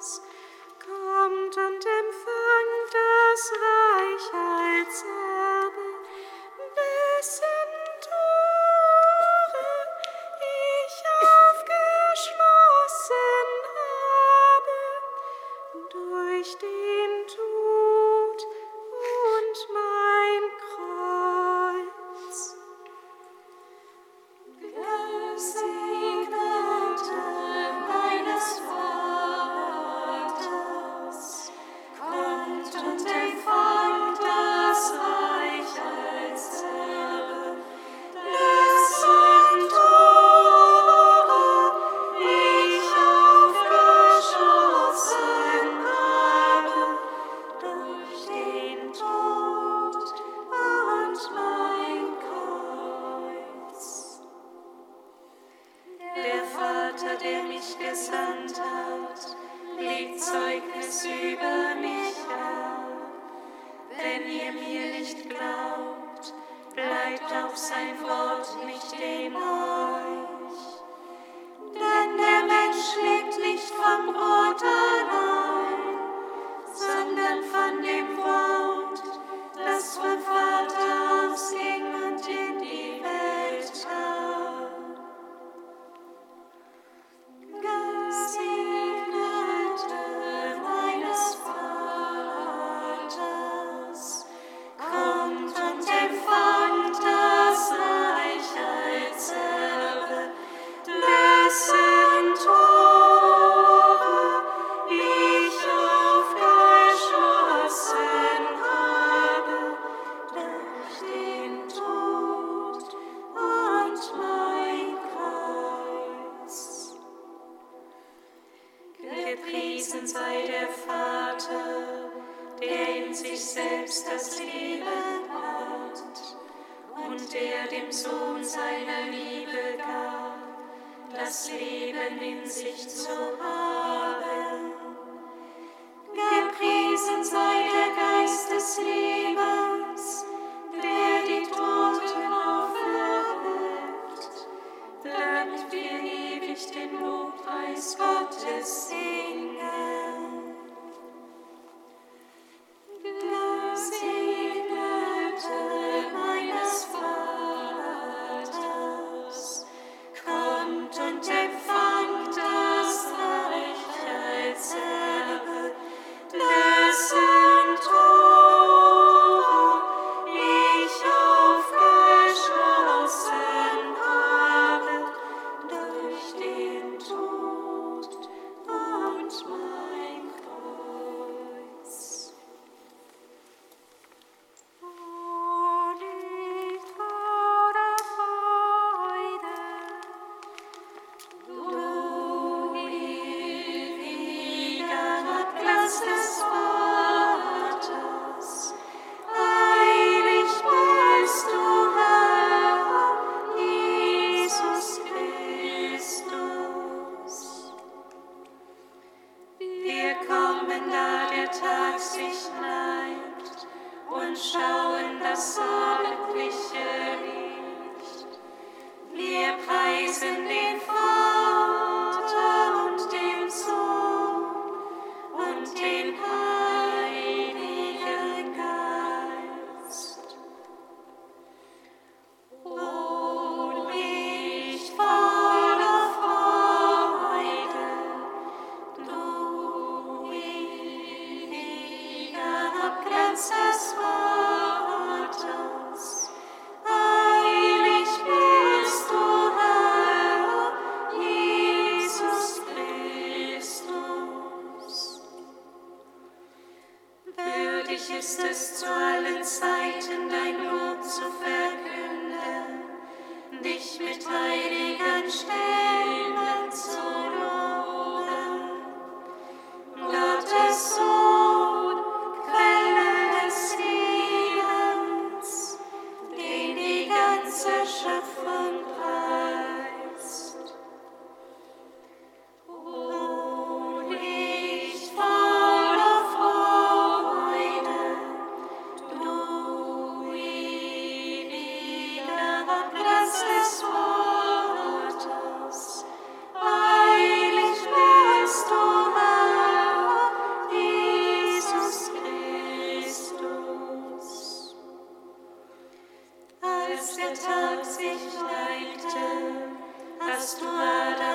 eyes.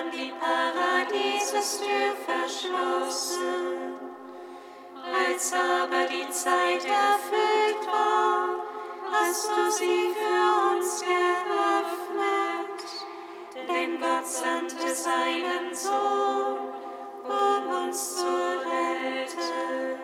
an die Paradiesestür verschlossen. Als aber die Zeit erfüllt war, hast du sie für uns geöffnet. Denn Gott sandte seinen Sohn, um uns zu retten.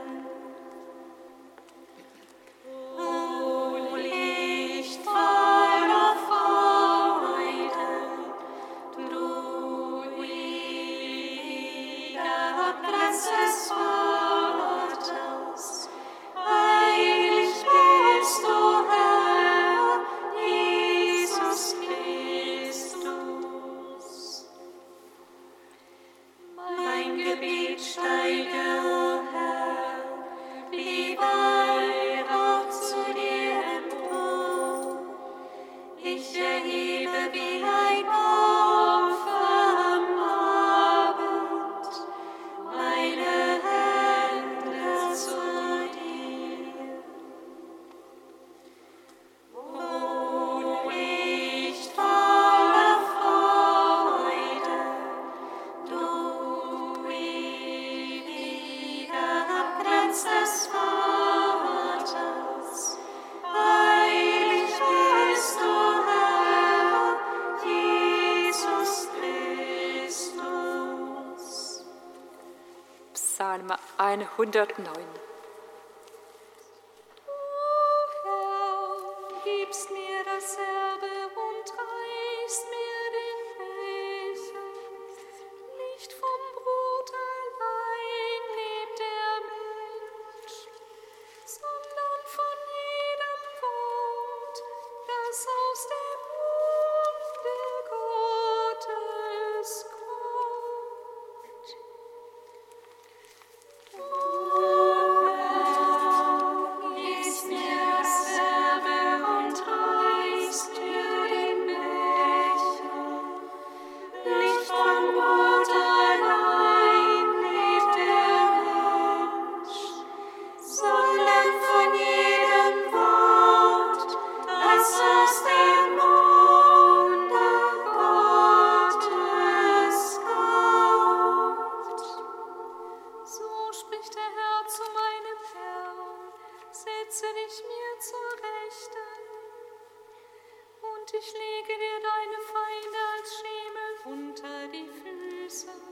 109. setze dich mir zur Rechten und ich lege dir deine Feinde als Schemel unter die Füße.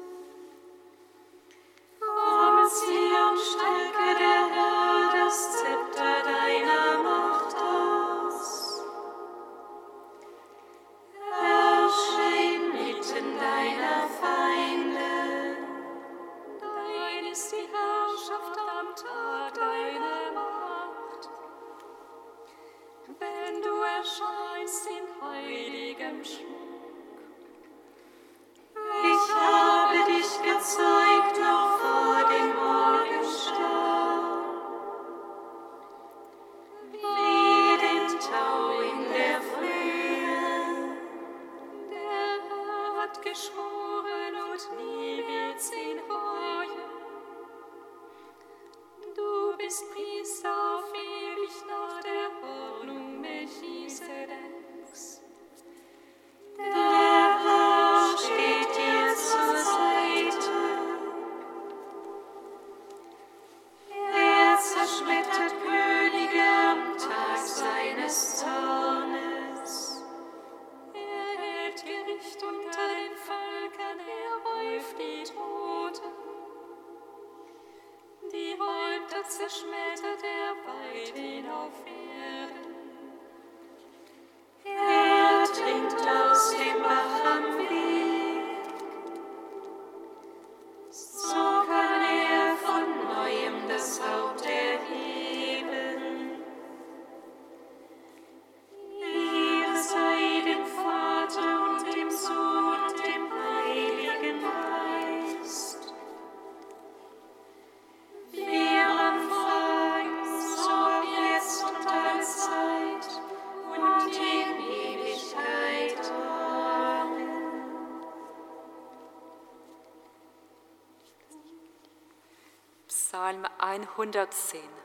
110.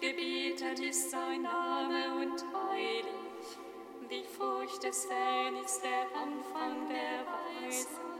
gebetet ist sein Name und heilig. Die Furcht des Herrn ist der Anfang der Weisheit.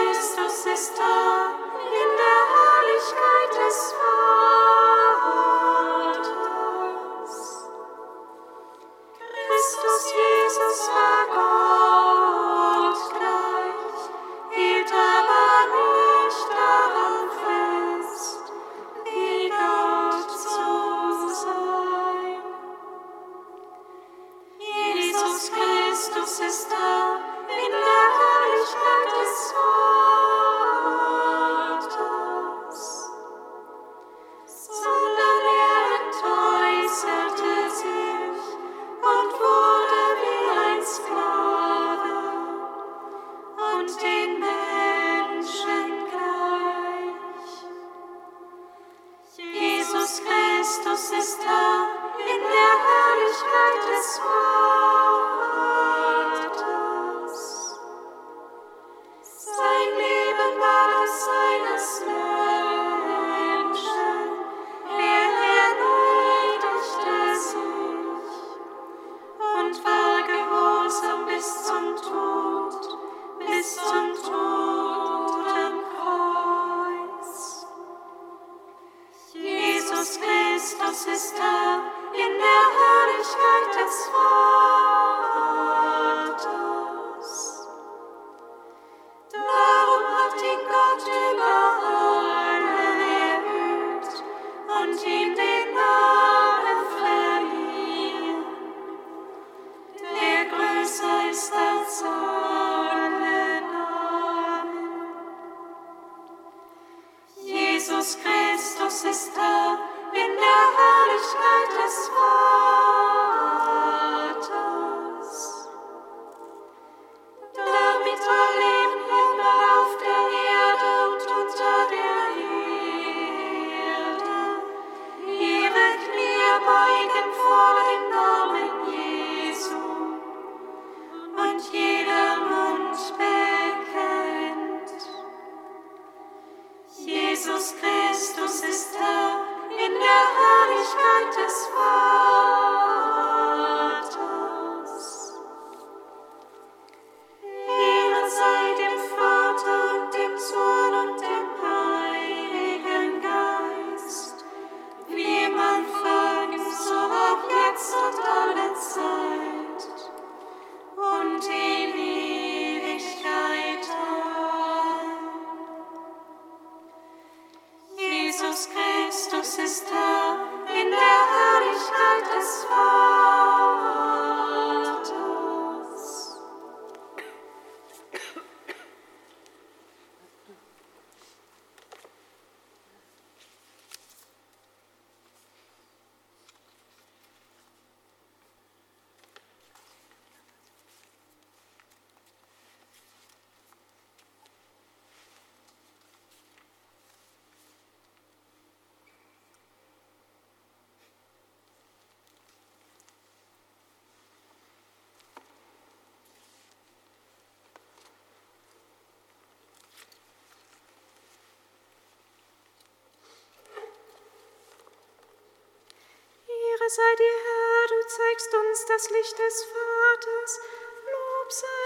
sei dir, Herr, du zeigst uns das Licht des Vaters. Lob sei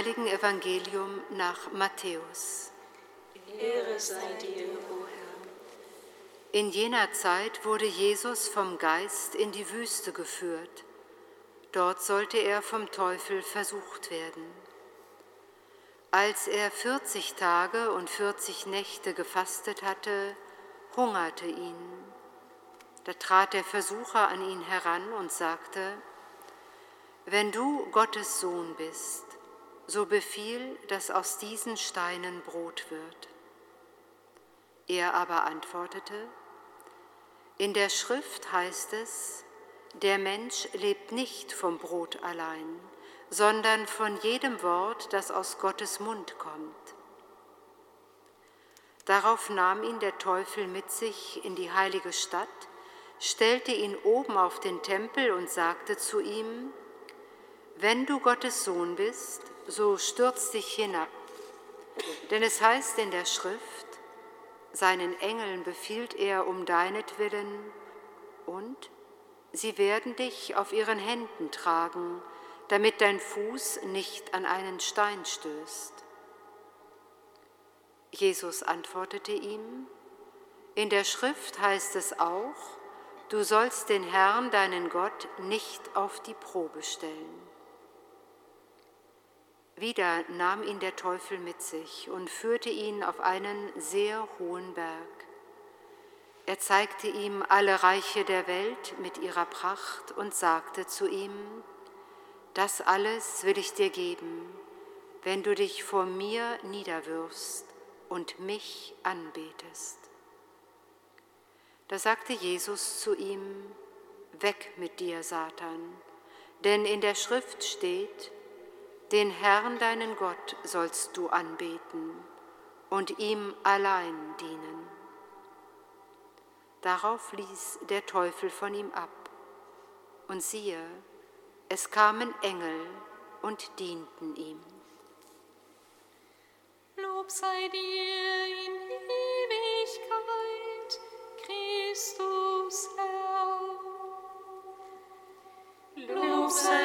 heiligen Evangelium nach Matthäus. Ehre sei dir, o Herr. In jener Zeit wurde Jesus vom Geist in die Wüste geführt. Dort sollte er vom Teufel versucht werden. Als er 40 Tage und 40 Nächte gefastet hatte, hungerte ihn. Da trat der Versucher an ihn heran und sagte, Wenn du Gottes Sohn bist, so befiehl, dass aus diesen Steinen Brot wird. Er aber antwortete, In der Schrift heißt es, der Mensch lebt nicht vom Brot allein, sondern von jedem Wort, das aus Gottes Mund kommt. Darauf nahm ihn der Teufel mit sich in die heilige Stadt, stellte ihn oben auf den Tempel und sagte zu ihm, Wenn du Gottes Sohn bist, so stürz dich hinab. Denn es heißt in der Schrift, seinen Engeln befiehlt er um deinetwillen und sie werden dich auf ihren Händen tragen, damit dein Fuß nicht an einen Stein stößt. Jesus antwortete ihm, in der Schrift heißt es auch, du sollst den Herrn, deinen Gott, nicht auf die Probe stellen. Wieder nahm ihn der Teufel mit sich und führte ihn auf einen sehr hohen Berg. Er zeigte ihm alle Reiche der Welt mit ihrer Pracht und sagte zu ihm, das alles will ich dir geben, wenn du dich vor mir niederwirfst und mich anbetest. Da sagte Jesus zu ihm, Weg mit dir, Satan, denn in der Schrift steht, den Herrn deinen Gott sollst du anbeten und ihm allein dienen. Darauf ließ der Teufel von ihm ab. Und siehe, es kamen Engel und dienten ihm. Lob sei dir in Ewigkeit, Christus Herr. Lob sei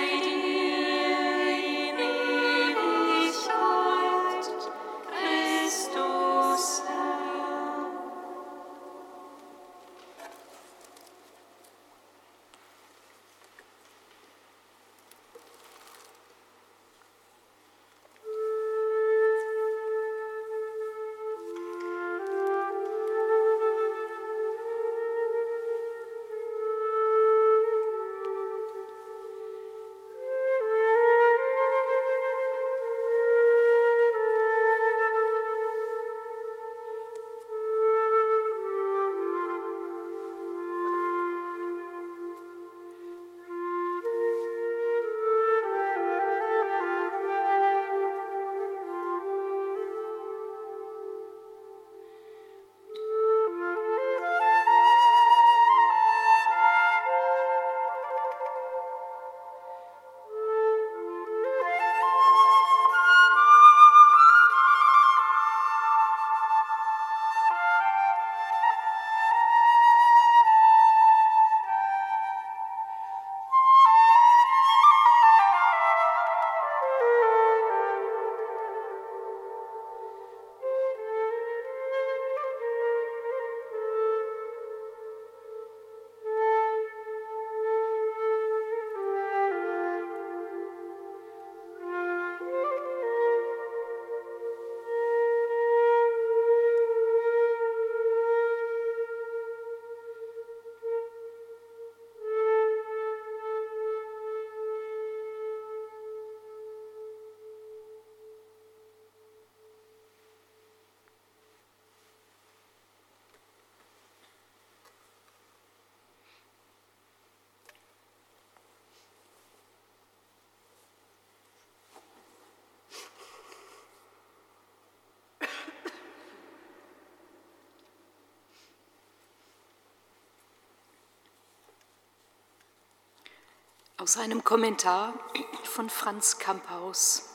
Aus einem Kommentar von Franz Kamphaus.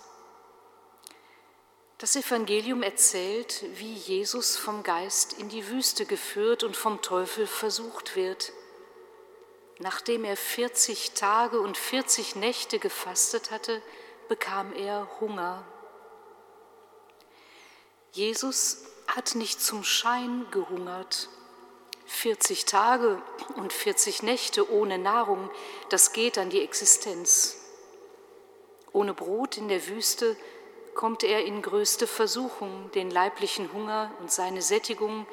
Das Evangelium erzählt, wie Jesus vom Geist in die Wüste geführt und vom Teufel versucht wird. Nachdem er 40 Tage und 40 Nächte gefastet hatte, bekam er Hunger. Jesus hat nicht zum Schein gehungert. 40 Tage und 40 Nächte ohne Nahrung, das geht an die Existenz. Ohne Brot in der Wüste kommt er in größte Versuchung, den leiblichen Hunger und seine Sättigung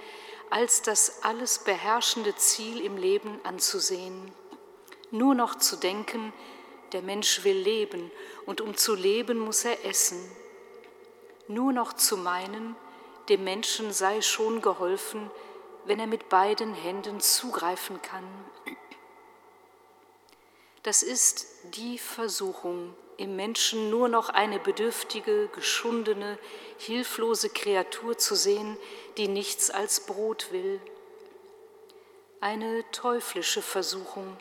als das alles beherrschende Ziel im Leben anzusehen. Nur noch zu denken, der Mensch will leben und um zu leben muss er essen. Nur noch zu meinen, dem Menschen sei schon geholfen, wenn er mit beiden Händen zugreifen kann. Das ist die Versuchung, im Menschen nur noch eine bedürftige, geschundene, hilflose Kreatur zu sehen, die nichts als Brot will. Eine teuflische Versuchung.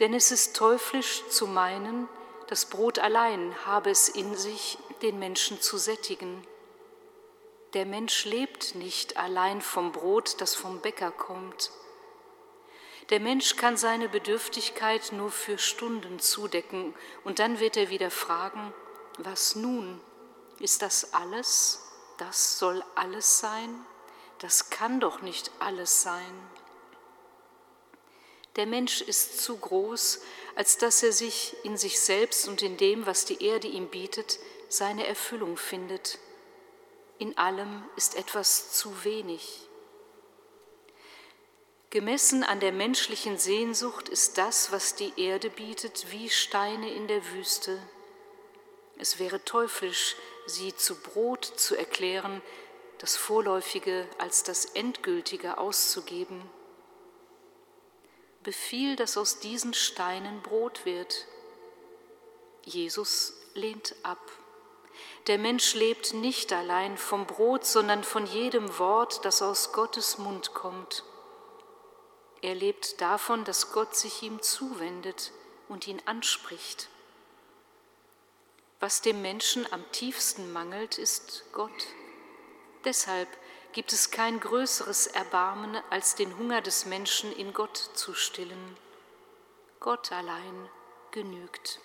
Denn es ist teuflisch zu meinen, das Brot allein habe es in sich, den Menschen zu sättigen. Der Mensch lebt nicht allein vom Brot, das vom Bäcker kommt. Der Mensch kann seine Bedürftigkeit nur für Stunden zudecken und dann wird er wieder fragen, was nun? Ist das alles? Das soll alles sein? Das kann doch nicht alles sein. Der Mensch ist zu groß, als dass er sich in sich selbst und in dem, was die Erde ihm bietet, seine Erfüllung findet. In allem ist etwas zu wenig. Gemessen an der menschlichen Sehnsucht ist das, was die Erde bietet, wie Steine in der Wüste. Es wäre teuflisch, sie zu Brot zu erklären, das Vorläufige als das Endgültige auszugeben. Befiehl, dass aus diesen Steinen Brot wird. Jesus lehnt ab. Der Mensch lebt nicht allein vom Brot, sondern von jedem Wort, das aus Gottes Mund kommt. Er lebt davon, dass Gott sich ihm zuwendet und ihn anspricht. Was dem Menschen am tiefsten mangelt, ist Gott. Deshalb gibt es kein größeres Erbarmen, als den Hunger des Menschen in Gott zu stillen. Gott allein genügt.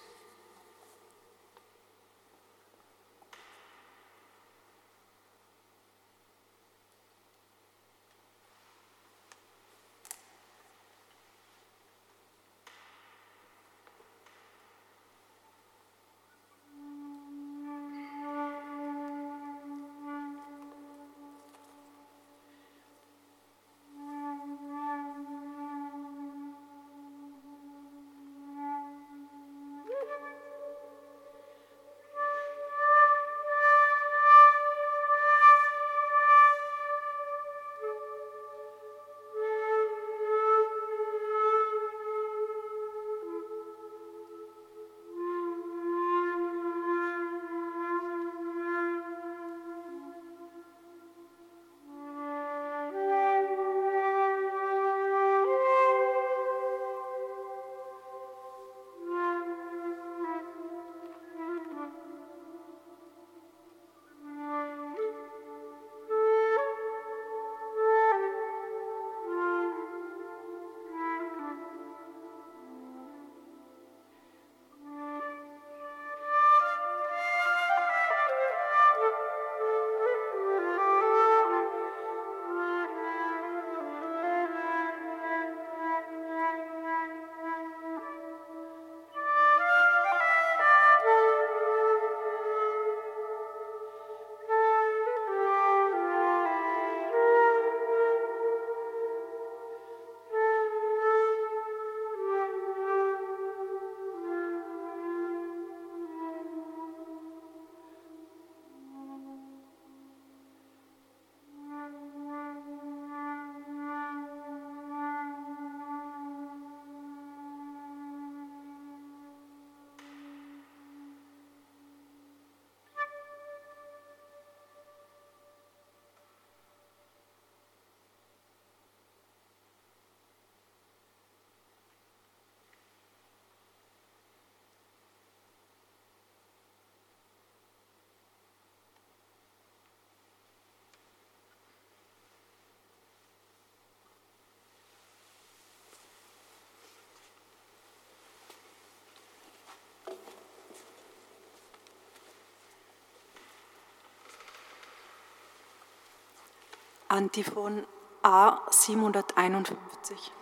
Antiphon A 751.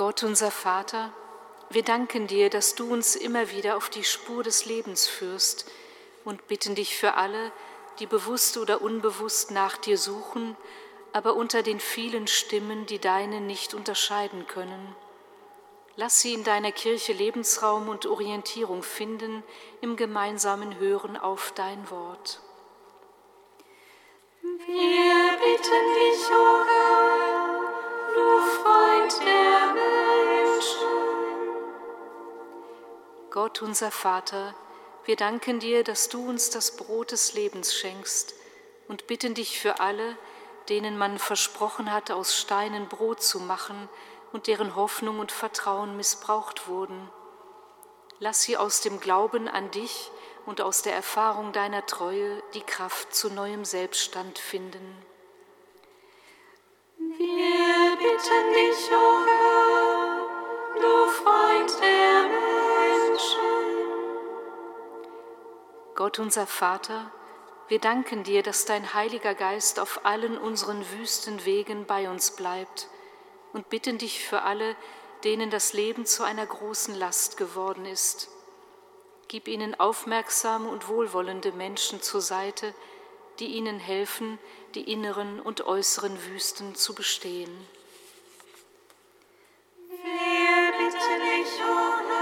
Gott unser Vater, wir danken dir, dass du uns immer wieder auf die Spur des Lebens führst und bitten dich für alle, die bewusst oder unbewusst nach dir suchen, aber unter den vielen Stimmen, die deine nicht unterscheiden können. Lass sie in deiner Kirche Lebensraum und Orientierung finden im gemeinsamen Hören auf dein Wort. Wir bitten dich, o Herr, du Freund der Gott unser Vater, wir danken dir, dass du uns das Brot des Lebens schenkst und bitten dich für alle, denen man versprochen hat, aus Steinen Brot zu machen und deren Hoffnung und Vertrauen missbraucht wurden. Lass sie aus dem Glauben an dich und aus der Erfahrung deiner Treue die Kraft zu neuem Selbststand finden. Wir bitten dich, o Herr, du Freund der Menschen. Gott unser Vater, wir danken dir, dass dein Heiliger Geist auf allen unseren wüsten Wegen bei uns bleibt und bitten dich für alle, denen das Leben zu einer großen Last geworden ist. Gib ihnen aufmerksame und wohlwollende Menschen zur Seite, die ihnen helfen, die inneren und äußeren Wüsten zu bestehen. Wer bitte dich, o Herr,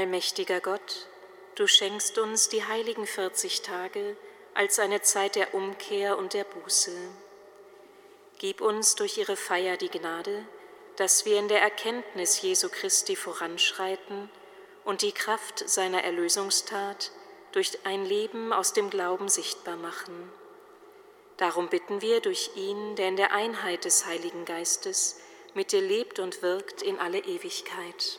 Allmächtiger Gott, du schenkst uns die heiligen 40 Tage als eine Zeit der Umkehr und der Buße. Gib uns durch ihre Feier die Gnade, dass wir in der Erkenntnis Jesu Christi voranschreiten und die Kraft seiner Erlösungstat durch ein Leben aus dem Glauben sichtbar machen. Darum bitten wir durch ihn, der in der Einheit des Heiligen Geistes mit dir lebt und wirkt in alle Ewigkeit.